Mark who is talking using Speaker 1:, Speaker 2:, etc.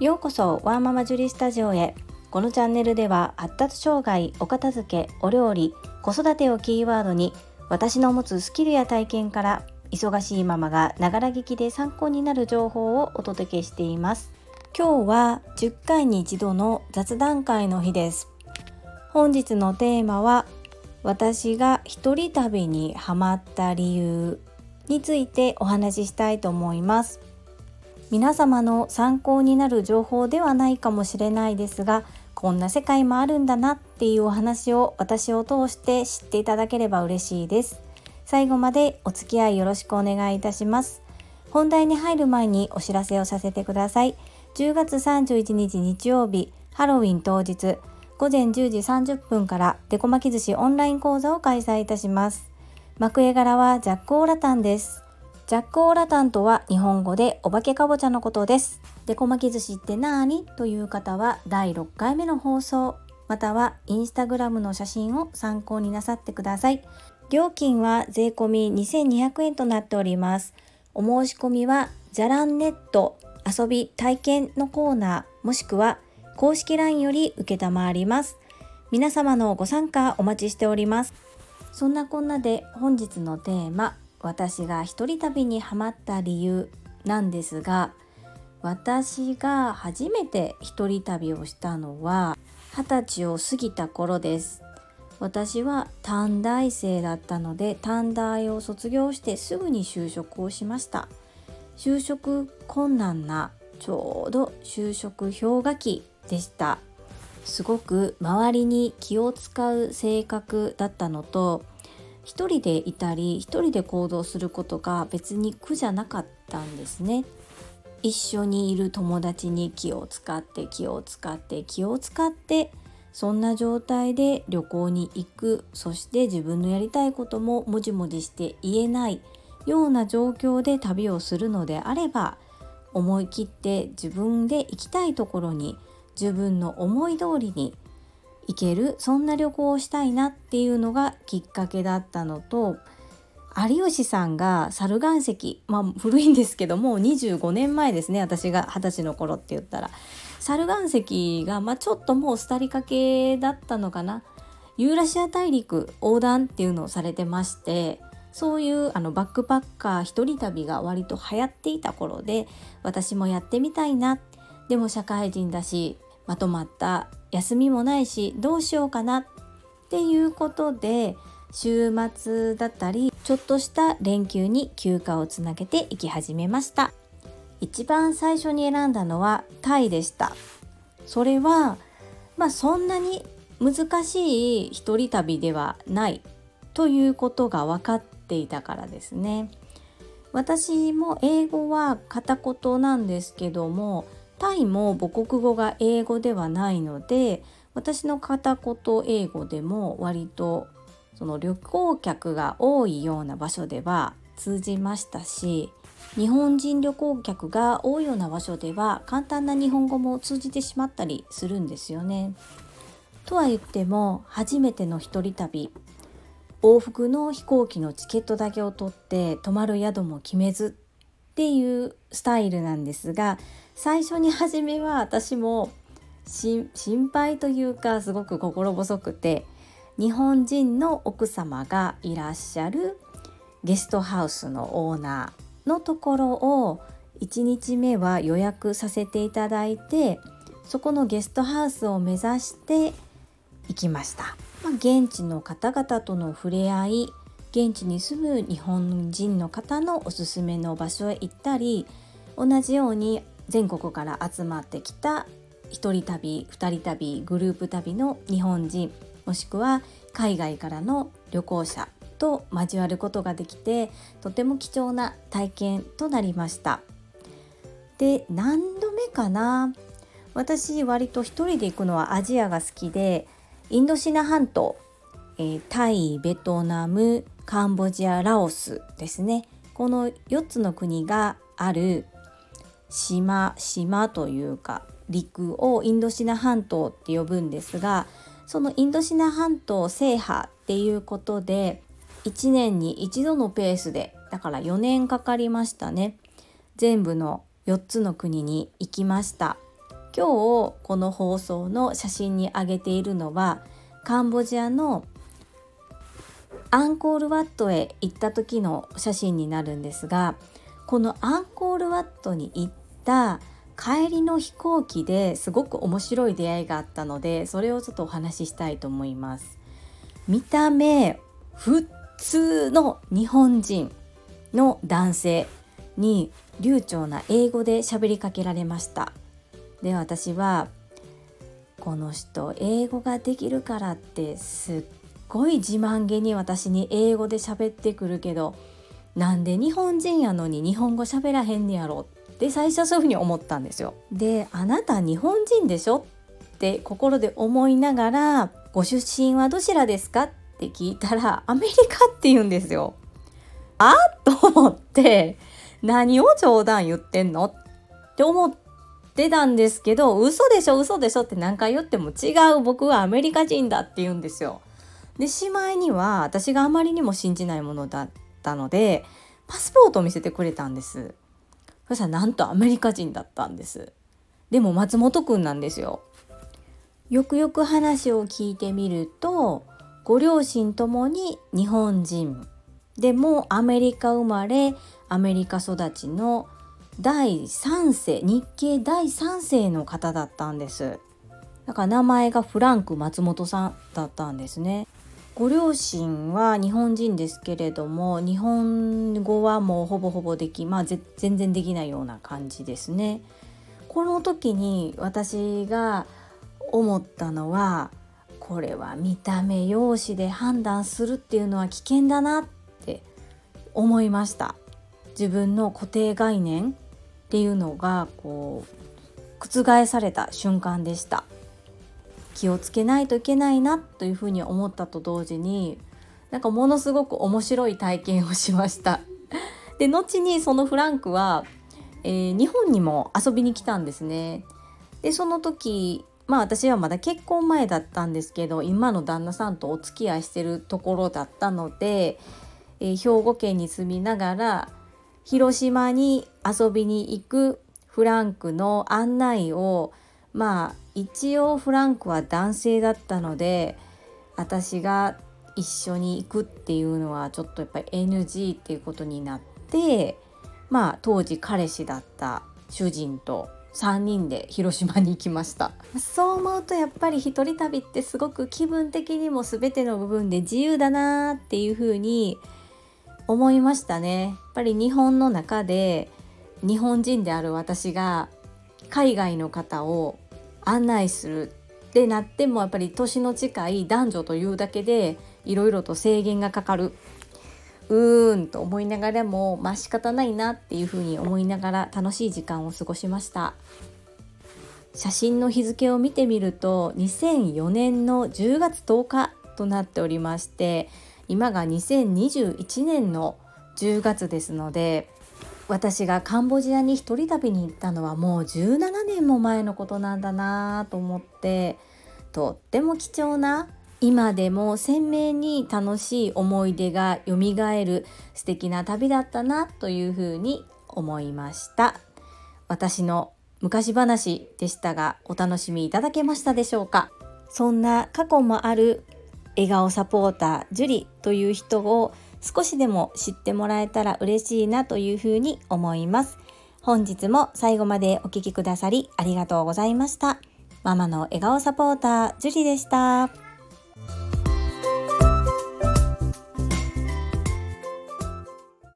Speaker 1: ようこそワーママジュリスタジオへ。このチャンネルでは発達障害お片付けお料理子育てをキーワードに私の持つスキルや体験から忙しいママがながら聞きで参考になる情報をお届けしています。今日は10回に一度の雑談会の日です。本日のテーマは私が一人旅にハマった理由についてお話ししたいと思います。皆様の参考になる情報ではないかもしれないですがこんな世界もあるんだなっていうお話を私を通して知っていただければ嬉しいです。最後までお付き合いよろしくお願いいたします。本題に入る前にお知らせをさせてください。10月31日日曜日ハロウィン当日午前10時30分からデコ巻き寿司オンライン講座を開催いたします。幕絵柄はジャックオーラタンです。ジャックオーラタンとは日本語でお化けかぼちゃのことです。デコ巻き寿司ってなーに？という方は第6回目の放送またはインスタグラムの写真を参考になさってください。料金は税込2200円となっております。お申し込みはじゃらんネット遊び体験のコーナーもしくは公式 LINE より受ります。皆様のご参加お待ちしております。そんなこんなで本日のテーマ私が一人旅にハマった理由なんですが私が初めて一人旅をしたのは二十歳を過ぎた頃です。私は短大生だったので短大を卒業してすぐに就職をしました。就職困難なちょうど就職氷河期でした。すごく周りに気を使う性格だったのと一人でいたり一人で行動することが別に苦じゃなかったんですね。一緒にいる友達に気を使って気を使って気を使ってそんな状態で旅行に行くそして自分のやりたいことももじもじして言えないような状況で旅をするのであれば思い切って自分で行きたいところに自分の思い通りに行けるそんな旅行をしたいなっていうのがきっかけだったのと有吉さんが猿岩石まあ古いんですけどもう25年前ですね私が二十歳の頃って言ったら。猿岩石が、まあ、ちょっともう廃りかけだったのかな。ユーラシア大陸横断っていうのをされてましてそういうあのバックパッカー一人旅が割と流行っていた頃で私もやってみたいな。でも社会人だしまとまった休みもないしどうしようかなっていうことで週末だったりちょっとした連休に休暇をつなげて行き始めました。一番最初に選んだのはタイでした。それはまあそんなに難しい一人旅ではないということが分かっていたからですね。私も英語は片言なんですけどもタイも母国語が英語ではないので私の片言英語でも割とその旅行客が多いような場所では通じましたし日本人旅行客が多いような場所では簡単な日本語も通じてしまったりするんですよね。とは言っても初めての一人旅往復の飛行機のチケットだけを取って泊まる宿も決めずっていうスタイルなんですが最初に初めは私も心配というかすごく心細くて日本人の奥様がいらっしゃるゲストハウスのオーナーのところを1日目は予約させていただいてそこのゲストハウスを目指して行きました、まあ、現地の方々との触れ合い現地に住む日本人の方のおすすめの場所へ行ったり同じように全国から集まってきた1人旅2人旅グループ旅の日本人もしくは海外からの旅行者と交わることができてとても貴重な体験となりました。で何度目かな？私割と一人で行くのはアジアが好きでインドシナ半島、えー、タイベトナムカンボジアラオスですね。この4つの国がある島島というか陸をインドシナ半島って呼ぶんですがそのインドシナ半島制覇っていうことで1年に1度のペースでだから4年かかりましたね。全部の4つの国に行きました。今日この放送の写真に上げているのはカンボジアのアンコールワットへ行った時の写真になるんですがこのアンコールワットに行った帰りの飛行機ですごく面白い出会いがあったのでそれをちょっとお話ししたいと思います。見た目普通の日本人の男性に流暢な英語で喋りかけられました。で私はこの人英語ができるからってすっごい自慢げに私に英語で喋ってくるけどなんで日本人やのに日本語喋らへんねやろって最初そういうふうに思ったんですよ。であなた日本人でしょって心で思いながらご出身はどちらですかって聞いたらアメリカって言うんですよ。あと思って何を冗談言ってんの？って思ってたんですけど嘘でしょ嘘でしょって何回言っても違う僕はアメリカ人だって言うんですよ。でしまいには私があまりにも信じないものだったのでパスポートを見せてくれたんです。そしたらなんとアメリカ人だったんです。でも松本くんなんですよ。よくよく話を聞いてみるとご両親ともに日本人。でもアメリカ生まれアメリカ育ちの第3世日系第3世の方だったんです。だから名前がフランク松本さんだったんですね。ご両親は日本人ですけれども日本語はもうほぼほぼできまあ全然できないような感じですね。この時に私が思ったのはこれは見た目容姿で判断するっていうのは危険だなって思いました自分の固定概念っていうのがこう覆された瞬間でした気をつけないといけないなというふうに思ったと同時になんかものすごく面白い体験をしました。で後にそのフランクは、えー、日本にも遊びに来たんですね。でその時まあ私はまだ結婚前だったんですけど今の旦那さんとお付き合いしてるところだったので、えー、兵庫県に住みながら広島に遊びに行くフランクの案内をまあ一応フランクは男性だったので私が一緒に行くっていうのはちょっとやっぱり NG っていうことになってまあ当時彼氏だった主人と3人で広島に行きました。そう思うとやっぱり一人旅ってすごく気分的にも全ての部分で自由だなっていうふうに思いましたね。やっぱり日本の中で日本人である私が海外の方を案内するってなってもやっぱり年の近い男女というだけでいろいろと制限がかかる。うーんと思いながらもまあ仕方ないなっていうふうに思いながら楽しい時間を過ごしました。写真の日付を見てみると2004年の10月10日となっておりまして今が2021年の10月ですので私がカンボジアに一人旅に行ったのはもう17年も前のことなんだなと思ってとっても貴重な今でも鮮明に楽しい思い出がよみがえる素敵な旅だったなというふうに思いました。私の昔話でしたがお楽しみいただけましたでしょうか？そんな過去もある笑顔サポータージュリという人を少しでも知ってもらえたら嬉しいなというふうに思います。本日も最後までお聴きくださりありがとうございました。ママの笑顔サポーター、ジュリでした。